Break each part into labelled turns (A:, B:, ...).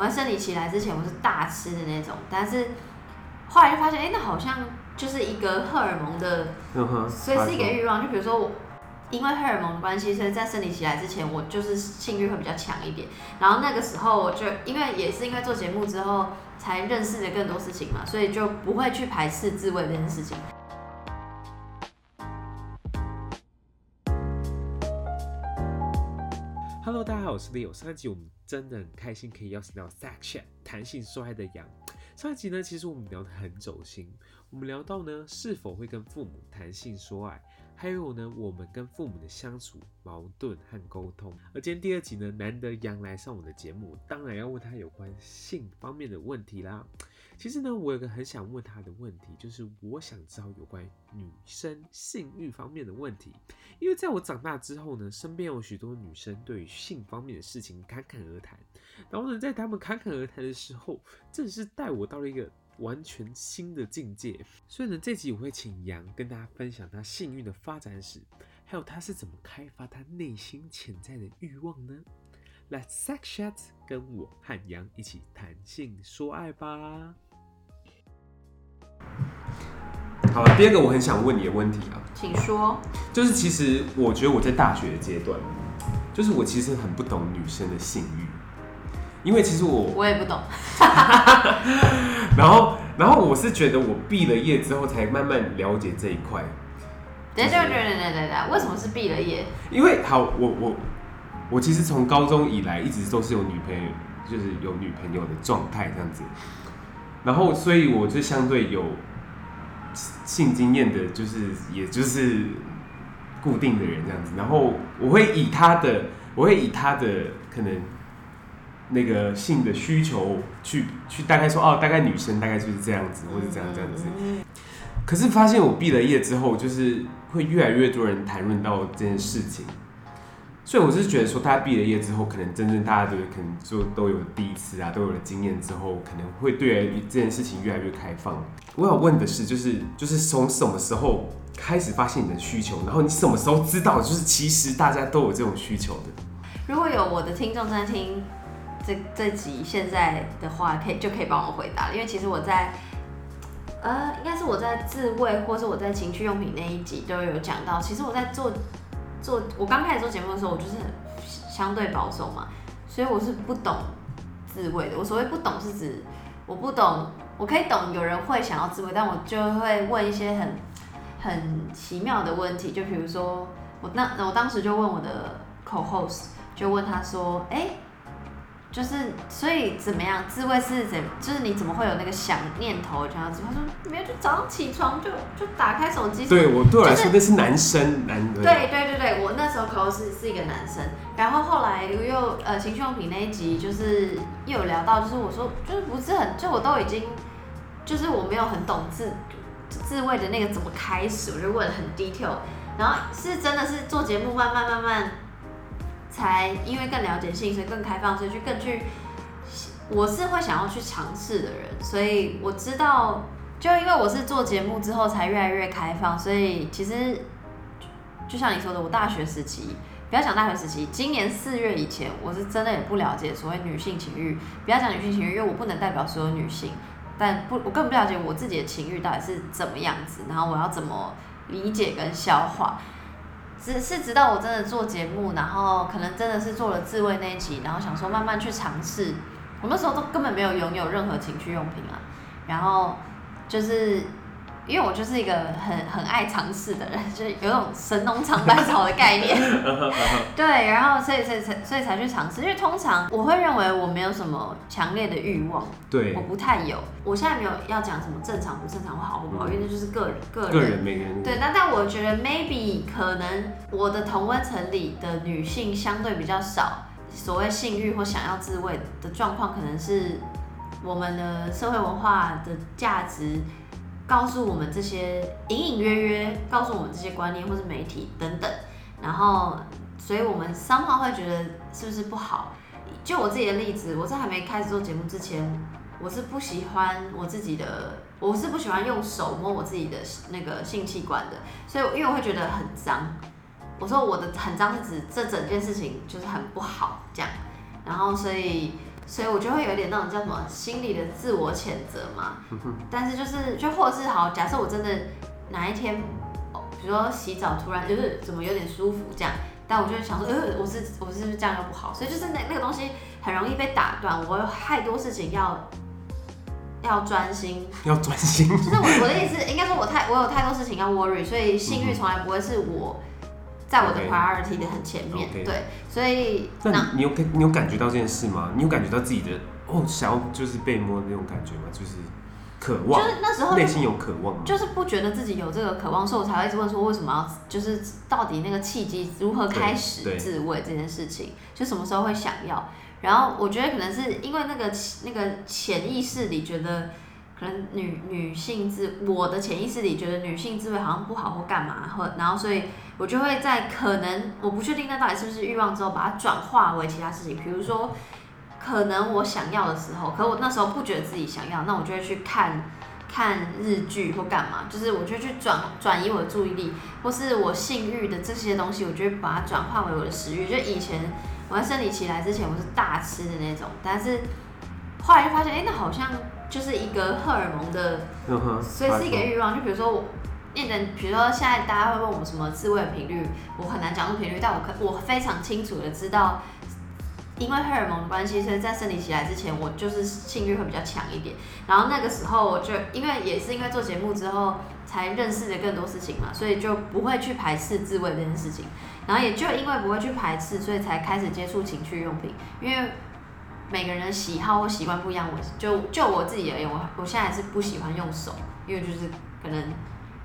A: 我在生理期来之前，我是大吃的那种，但是后来就发现，哎、欸，那好像就是一个荷尔蒙的，所以是一个欲望。就比如说我因为荷尔蒙的关系，所以在生理期来之前，我就是性欲会比较强一点。然后那个时候，我就因为也是因为做节目之后，才认识了更多事情嘛，所以就不会去排斥自慰这件事情。
B: Hello，大家好，我是 Leo。上一集我们真的很开心，可以邀请到 Sex Chat 谈性说爱的羊。上一集呢，其实我们聊得很走心，我们聊到呢，是否会跟父母谈性说爱。还有呢，我们跟父母的相处、矛盾和沟通。而今天第二集呢，难得羊来上我的节目，当然要问他有关性方面的问题啦。其实呢，我有个很想问他的问题，就是我想知道有关女生性欲方面的问题。因为在我长大之后呢，身边有许多女生对于性方面的事情侃侃而谈，然后呢，在他们侃侃而谈的时候，正是带我到了一个。完全新的境界，所以呢，这集我会请杨跟大家分享他性欲的发展史，还有他是怎么开发他内心潜在的欲望呢？Let's sex chat，跟我和杨一起谈性说爱吧。好了，第二个我很想问你的问题啊，
A: 请说。
B: 就是其实我觉得我在大学的阶段，就是我其实很不懂女生的性欲，因为其实我
A: 我也不懂。
B: 然后，然后我是觉得我毕了业之后才慢慢了解这一块。
A: 等一下，等等等等等，为什么是毕了业？
B: 因为好，我我我其实从高中以来一直都是有女朋友，就是有女朋友的状态这样子。然后，所以我就相对有性经验的，就是也就是固定的人这样子。然后我会以他的，我会以他的可能。那个性的需求去去大概说哦，大概女生大概就是这样子，或者这样这样子。可是发现我毕了业之后，就是会越来越多人谈论到这件事情，所以我是觉得说，大家毕了业之后，可能真正大家都可能就都有第一次啊，都有了经验之后，可能会对这件事情越来越开放。我想问的是，就是就是从什么时候开始发现你的需求，然后你什么时候知道，就是其实大家都有这种需求的？
A: 如果有我的听众在听。这这集现在的话，可以就可以帮我回答了，因为其实我在，呃，应该是我在自慰或是我在情趣用品那一集都有讲到。其实我在做做我刚开始做节目的时候，我就是很相对保守嘛，所以我是不懂自慰的。我所谓不懂是指我不懂，我可以懂有人会想要自慰，但我就会问一些很很奇妙的问题，就比如说我那我当时就问我的 co-host，就问他说，哎。就是，所以怎么样？自慰是怎？就是你怎么会有那个想念头这样子？他说没有，就早上起床就就打开手机。
B: 对我对我来说，那是男生男的。
A: 对对对对，我那时候可能是是一个男生。然后后来又呃情趣用品那一集，就是又有聊到，就是我说就是不是很，就我都已经就是我没有很懂自自慰的那个怎么开始，我就问得很 detail。然后是真的是做节目慢慢慢慢。才因为更了解性，所以更开放，所以去更去，我是会想要去尝试的人，所以我知道，就因为我是做节目之后才越来越开放，所以其实就像你说的，我大学时期，不要讲大学时期，今年四月以前，我是真的也不了解所谓女性情欲，不要讲女性情欲，因为我不能代表所有女性，但不，我更不了解我自己的情欲到底是怎么样子，然后我要怎么理解跟消化。只是直到我真的做节目，然后可能真的是做了自慰那一集，然后想说慢慢去尝试。我那时候都根本没有拥有任何情趣用品啊，然后就是。因为我就是一个很很爱尝试的人，就是有种神农尝百草的概念，对，然后所以所以才所以才去尝试。因为通常我会认为我没有什么强烈的欲望，
B: 对，
A: 我不太有。我现在没有要讲什么正常不正常或好不好，因为那就是个人个人
B: 个人每个人
A: 对。那但我觉得 maybe 可能我的同温层里的女性相对比较少，所谓性欲或想要自慰的状况，可能是我们的社会文化的价值。告诉我们这些隐隐约约，告诉我们这些观念，或是媒体等等，然后，所以我们 somehow 会觉得是不是不好？就我自己的例子，我在还没开始做节目之前，我是不喜欢我自己的，我是不喜欢用手摸我自己的那个性器官的，所以因为我会觉得很脏。我说我的很脏是指这整件事情就是很不好这样，然后所以。所以我就会有点那种叫什么心理的自我谴责嘛。但是就是就或者是好，假设我真的哪一天，比如说洗澡突然就是怎么有点舒服这样，但我就想说，呃，我是我是不是这样又不好？所以就是那那个东西很容易被打断，我有太多事情要要专心，
B: 要专心。
A: 就是我我的意思，应该说我太我有太多事情要 worry，所以性欲从来不会是我。在我的 priority 的很前面，okay. 对，所以
B: 那你你有你有感觉到这件事吗？你有感觉到自己的哦，想要就是被摸的那种感觉吗？就是渴望，
A: 就是那时候
B: 内心有渴望吗，
A: 就是不觉得自己有这个渴望，所以我才会一直问说为什么要，就是到底那个契机如何开始自慰这件事情，就什么时候会想要？然后我觉得可能是因为那个那个潜意识里觉得。可能女女性自我的潜意识里觉得女性自慰好像不好或干嘛，或然后所以我就会在可能我不确定那到底是不是欲望之后，把它转化为其他事情。比如说，可能我想要的时候，可我那时候不觉得自己想要，那我就会去看看日剧或干嘛，就是我就去转转移我的注意力，或是我性欲的这些东西，我就会把它转化为我的食欲。就以前我在生理期来之前，我是大吃的那种，但是后来就发现，哎、那好像。就是一个荷尔蒙的，所以是一个欲望。就比如说我，变成比如说现在大家会问我什么自慰的频率，我很难讲出频率，但我可我非常清楚的知道，因为荷尔蒙的关系，所以在生理期来之前，我就是性欲会比较强一点。然后那个时候，我就因为也是因为做节目之后，才认识了更多事情嘛，所以就不会去排斥自慰这件事情。然后也就因为不会去排斥，所以才开始接触情趣用品，因为。每个人的喜好或习惯不一样，我就就我自己而言，我我现在是不喜欢用手，因为就是可能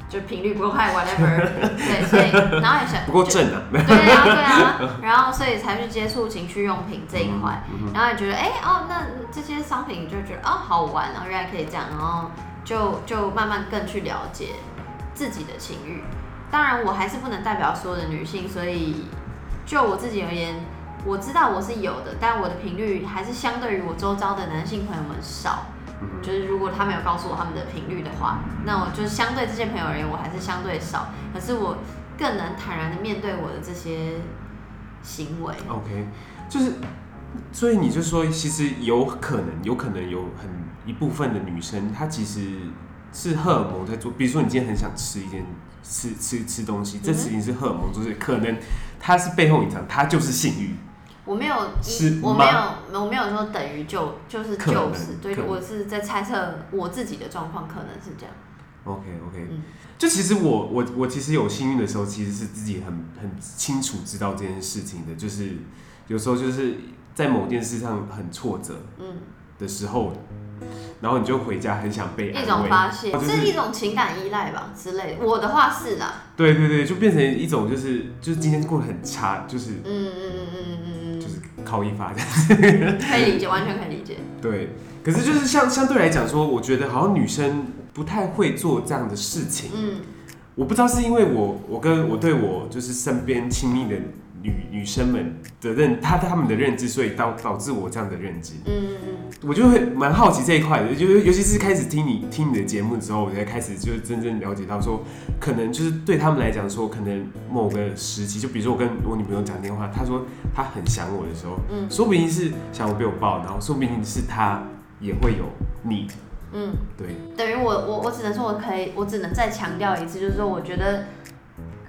A: 就频率不够 high whatever，对，所以然后也想
B: 不够正啊，
A: 对啊对啊，然后所以才去接触情趣用品这一块，然后也觉得哎、欸、哦，那这些商品就觉得哦好玩，然后原来可以这样，然后就就慢慢更去了解自己的情欲。当然我还是不能代表所有的女性，所以就我自己而言。我知道我是有的，但我的频率还是相对于我周遭的男性朋友们少。嗯。就是如果他没有告诉我他们的频率的话，那我就是相对这些朋友而言，我还是相对少。可是我更能坦然的面对我的这些行为。
B: OK，就是，所以你就说，其实有可能，有可能有很一部分的女生，她其实是荷尔蒙在做。比如说，你今天很想吃一件吃吃吃东西，这事情是荷尔蒙，就是可能它是背后隐藏，它就是性欲。
A: 我没有，我没有，我没有说等于就就是就是，对，我是在猜测我自己的状况可能是这样。
B: OK OK，嗯，就其实我我我其实有幸运的时候，其实是自己很很清楚知道这件事情的，就是有时候就是在某件事上很挫折，嗯的时候。然后你就回家很想被
A: 一种发泄，这、就是一种情感依赖吧之类的。我的话是啦，
B: 对对对，就变成一种就是就是今天过得很差，就是嗯嗯嗯嗯嗯靠一发这样子，
A: 可以理解，完全可以理解。
B: 对，可是就是相相对来讲说，我觉得好像女生不太会做这样的事情。嗯，我不知道是因为我我跟我对我就是身边亲密的。女女生们的认，她她们的认知，所以导导致我这样的认知。嗯嗯嗯，我就会蛮好奇这一块的，就是尤其是开始听你听你的节目之后，我才开始就是真正了解到说，可能就是对他们来讲说，可能某个时期，就比如说我跟我女朋友讲电话，她说她很想我的时候，嗯，说不定是想我被我抱，然后说不定是她也会有你。嗯，对。
A: 等于我我我只能说我可以，我只能再强调一次，就是说我觉得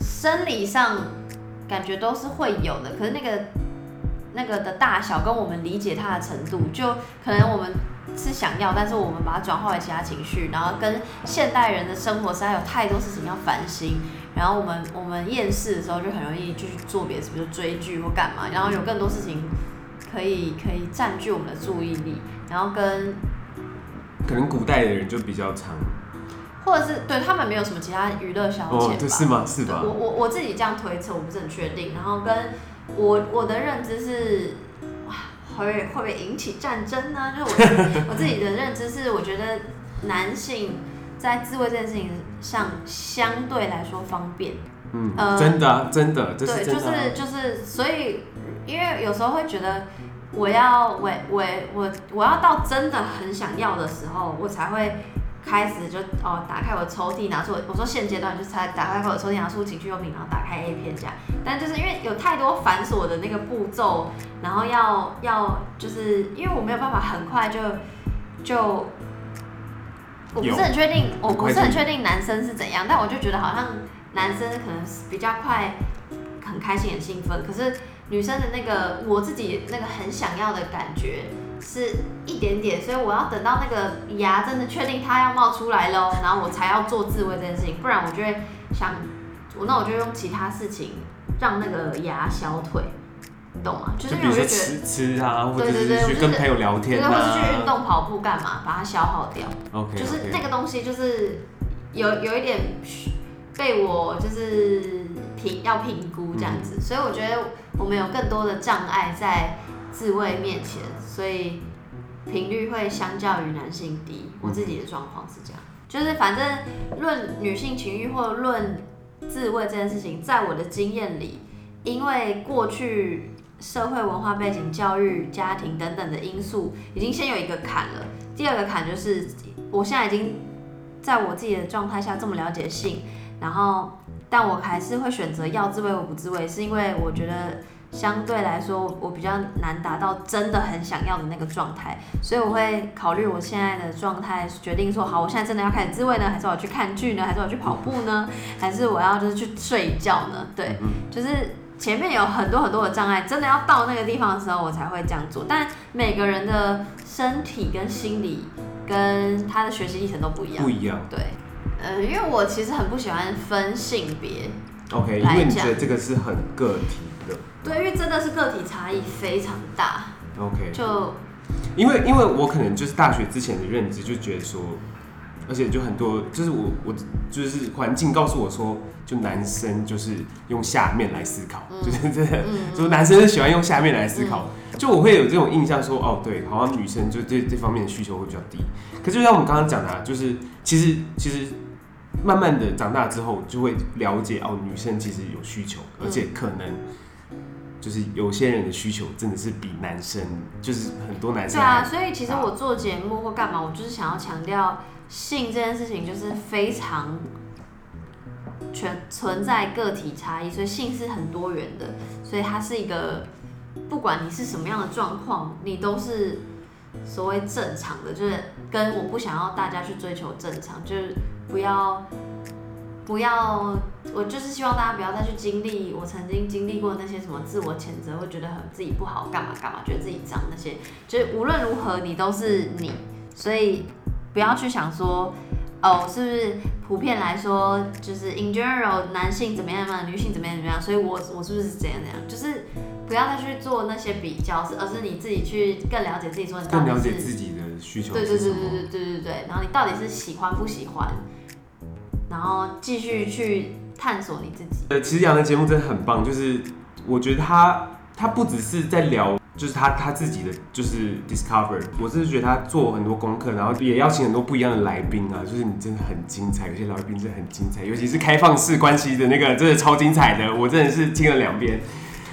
A: 生理上。感觉都是会有的，可是那个那个的大小跟我们理解它的程度，就可能我们是想要，但是我们把它转化为其他情绪，然后跟现代人的生活实在有太多事情要烦心，然后我们我们厌世的时候就很容易就去做别的，比如追剧或干嘛，然后有更多事情可以可以占据我们的注意力，然后跟
B: 可能古代的人就比较长。
A: 或者是对他们没有什么其他娱乐消遣吧？
B: 哦，是吗？是吧？
A: 我我我自己这样推测，我不是很确定。然后跟我我的认知是，哇，会会不会引起战争呢？就是我 我自己的认知是，我觉得男性在自慰这件事情上相对来说方便。
B: 嗯，呃、真的真的，这是真的。
A: 对，就是就是，所以因为有时候会觉得，我要我我我我要到真的很想要的时候，我才会。开始就哦，打开我的抽屉，拿出我说现阶段就是打开我的抽屉，拿出情趣用品，然后打开 A 片这样。但就是因为有太多繁琐的那个步骤，然后要要就是因为我没有办法很快就就，我不是很确定，我不是很确定男生是怎样，但我就觉得好像男生可能比较快，很开心很兴奋，可是女生的那个我自己那个很想要的感觉。是一点点，所以我要等到那个牙真的确定它要冒出来喽，然后我才要做自慰这件事情，不然我就会想，我那我就用其他事情让那个牙消退，你懂吗？就是因为我就觉得
B: 吃吃啊，或者是去跟朋友聊天啊，
A: 或者是去运动跑步干嘛，把它消耗掉。
B: OK，
A: 就是那个东西就是有有一点被我就是评要评估这样子，嗯，所以我觉得我们有更多的障碍在自慰面前。所以频率会相较于男性低，我自己的状况是这样，就是反正论女性情欲或论自慰这件事情，在我的经验里，因为过去社会文化背景、教育、家庭等等的因素，已经先有一个坎了。第二个坎就是，我现在已经在我自己的状态下这么了解性，然后但我还是会选择要自慰或不自慰，是因为我觉得。相对来说，我比较难达到真的很想要的那个状态，所以我会考虑我现在的状态，决定说好，我现在真的要开始自慰呢，还是我要去看剧呢，还是我要去跑步呢，还是我要就是去睡觉呢？对，就是前面有很多很多的障碍，真的要到那个地方的时候，我才会这样做。但每个人的身体跟心理跟他的学习历程都不一样，
B: 不一样。
A: 对，呃，因为我其实很不喜欢分性别
B: ，OK，因为你觉得这个是很个体。
A: 对，因为真的是个体差异非常大。
B: OK，
A: 就
B: 因为因为我可能就是大学之前的认知就觉得说，而且就很多就是我我就是环境告诉我说，就男生就是用下面来思考，嗯、就是真的，嗯、就男生是喜欢用下面来思考。嗯、就我会有这种印象说，哦，对，好像女生就这这方面的需求会比较低。可就像我们刚刚讲的、啊，就是其实其实慢慢的长大之后，就会了解哦，女生其实有需求，而且可能。就是有些人的需求真的是比男生，就是很多男生。对
A: 啊，所以其实我做节目或干嘛，我就是想要强调性这件事情就是非常全存在个体差异，所以性是很多元的，所以它是一个不管你是什么样的状况，你都是所谓正常的，就是跟我不想要大家去追求正常，就是不要。不要，我就是希望大家不要再去经历我曾经经历过那些什么自我谴责，会觉得很自己不好，干嘛干嘛，觉得自己脏那些，就是无论如何你都是你，所以不要去想说，哦，是不是普遍来说就是 in general 男性怎么样嘛，女性怎么样怎么样，所以我我是不是怎样怎样，就是不要再去做那些比较，是而是你自己去更了解自己，说你到底是
B: 更了解自己的需求，
A: 对对对对对对对对，然后你到底是喜欢不喜欢。然后继续去探索你自己。
B: 呃，其实杨的节目真的很棒，就是我觉得他他不只是在聊，就是他他自己的就是 discover。我真的觉得他做很多功课，然后也邀请很多不一样的来宾啊，就是你真的很精彩，有些来宾真的很精彩，尤其是开放式关系的那个，真的超精彩的，我真的是听了两遍。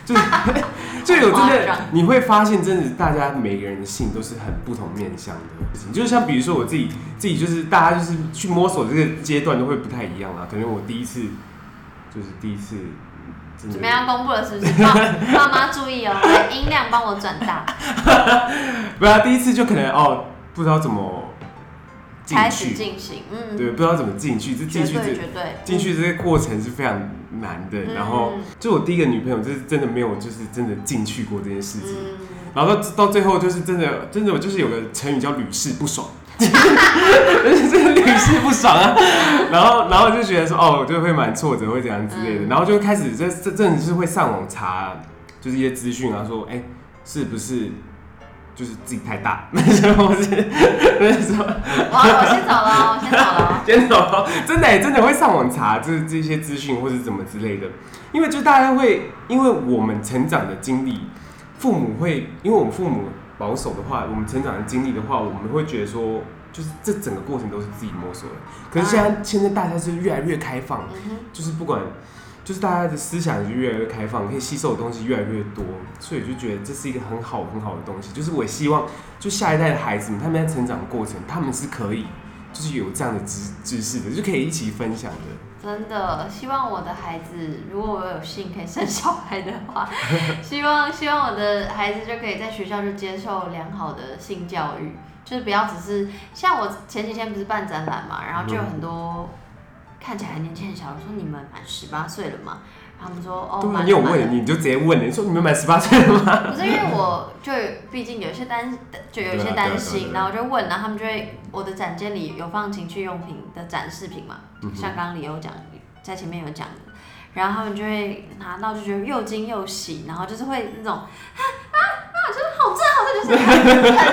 B: 就是，就有真的，你会发现，真的，大家每个人的性都是很不同面向的。就是像比如说我自己，自己就是大家就是去摸索这个阶段都会不太一样啊。可能我第一次，就是第一次，
A: 怎么样 公布了是不是？爸妈注意哦，音量帮我转大。
B: 不要、啊、第一次就可能哦，不知道怎么。
A: 开始进行，嗯，
B: 对，不知道怎么进去，这进去这进去这个过程是非常难的。嗯、然后，就我第一个女朋友，就是真的没有，就是真的进去过这件事情。嗯、然后到到最后，就是真的，真的，我就是有个成语叫屡试不爽，就是真的屡试不爽啊。然后，然后就觉得说，哦，就会蛮挫折，会怎样之类的。嗯、然后就开始这这真的是会上网查，就是一些资讯啊，说，哎、欸，是不是？就是自己太大，那时候是那时候，
A: 哇，我先走了，我先走了，
B: 先走了，真的真的会上网查这这些资讯或是怎么之类的，因为就大家会，因为我们成长的经历，父母会，因为我们父母保守的话，我们成长的经历的话，我们会觉得说，就是这整个过程都是自己摸索的。可是现在现在大家是越来越开放，就是不管。就是大家的思想就越来越开放，可以吸收的东西越来越多，所以就觉得这是一个很好很好的东西。就是我希望，就下一代的孩子们，他们在成长的过程，他们是可以就是有这样的知知识的，就可以一起分享的。
A: 真的，希望我的孩子，如果我有幸可以生小孩的话，希望 希望我的孩子就可以在学校就接受良好的性教育，就是不要只是像我前几天不是办展览嘛，然后就有很多看起来年纪很小我说，你们满十八岁了吗？他们说哦，
B: 对啊，你有问，你就直接问，你说你们满十八岁了吗？
A: 不是因为我就毕竟有一些担，就有一些担心，然后我就问，然后他们就会我的展间里有放情趣用品的展示品嘛，嗯、像刚刚李欧讲，在前面有讲的，然后他们就会拿到就觉得又惊又喜，然后就是会那种啊啊啊，就是好正好正，就是很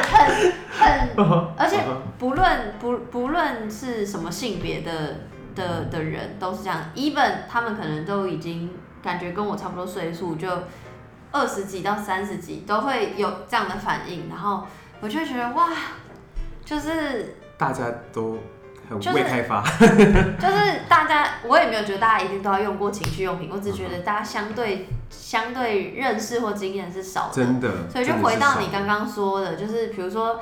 A: 很很，而且不论不不论是什么性别的。的的人都是这样，even 他们可能都已经感觉跟我差不多岁数，就二十几到三十几都会有这样的反应，然后我就觉得哇，就是
B: 大家都很未开发，
A: 就是，就是大家我也没有觉得大家一定都要用过情趣用品，我只觉得大家相对相对认识或经验是少的，
B: 真的，
A: 所以就回到你刚刚说的，就是比如说。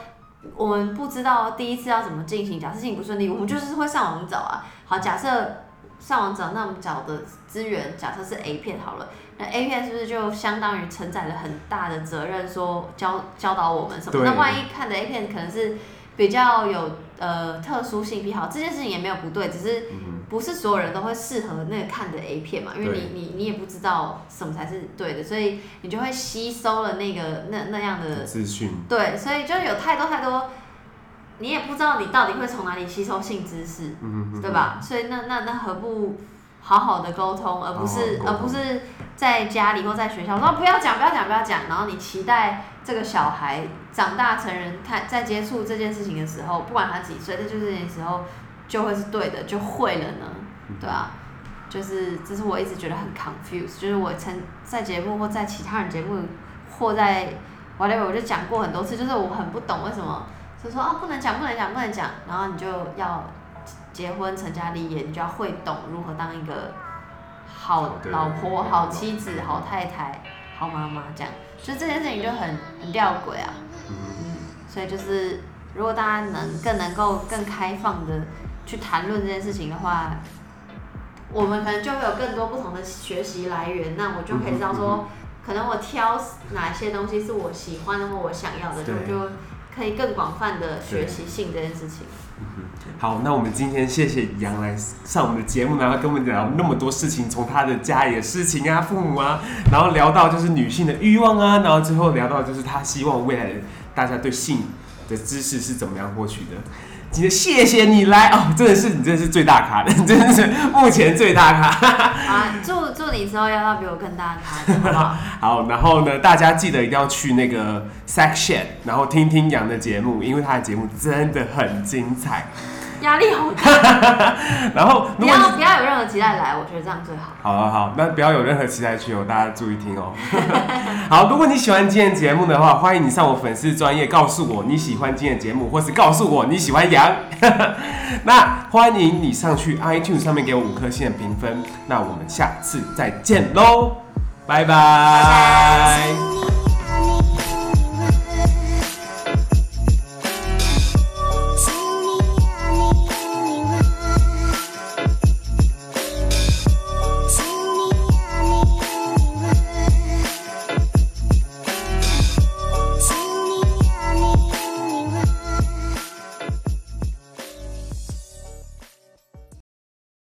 A: 我们不知道第一次要怎么进行，假设事情不顺利，我们就是会上网找啊。好，假设上网找，那我们找的资源，假设是 A 片好了，那 A 片是不是就相当于承载了很大的责任，说教教导我们什么？那万一看的 A 片可能是比较有呃特殊性癖好，这件事情也没有不对，只是。不是所有人都会适合那个看的 A 片嘛，因为你你你也不知道什么才是对的，所以你就会吸收了那个那那样的
B: 资讯。
A: 对，所以就有太多太多，你也不知道你到底会从哪里吸收性知识，嗯嗯对吧？所以那那那何不好好的沟通，而不是而不是在家里或在学校说不要讲不要讲不要讲，然后你期待这个小孩长大成人，他在接触这件事情的时候，不管他几岁，这就是这件时候。就会是对的，就会了呢，对啊，就是这是我一直觉得很 confused，就是我曾在节目或在其他人节目或在 whatever 我就讲过很多次，就是我很不懂为什么，就说啊不能讲不能讲不能讲，然后你就要结婚成家立业，你就要会懂如何当一个好老婆、好妻子、好太太、好妈妈这样，就这件事情就很很吊诡啊，嗯，所以就是如果大家能更能够更开放的。去谈论这件事情的话，我们可能就会有更多不同的学习来源。那我就可以知道说，可能我挑哪些东西是我喜欢的或我想要的，就就可以更广泛的学习性这件事情。
B: 好，那我们今天谢谢杨来上我们的节目，然后跟我们聊那么多事情，从他的家里的事情啊、父母啊，然后聊到就是女性的欲望啊，然后最后聊到就是他希望未来大家对性的知识是怎么样获取的。今天谢谢你来哦，真的是你真的是最大咖的，真的是目前最大咖。
A: 啊，祝祝你之后要到比我更大咖，好 好？
B: 然后呢，大家记得一定要去那个 Section，然后听听杨的节目，因为他的节目真的很精彩。
A: 压力好大，
B: 然后
A: 不要不要有任何期待来，我觉得这样最好。
B: 好好好，那不要有任何期待去哦，大家注意听哦。好，如果你喜欢今天节目的话，欢迎你上我粉丝专业告诉我你喜欢今天节目，或是告诉我你喜欢羊。那欢迎你上去 iTunes 上面给我五颗星的评分。那我们下次再见喽，拜拜。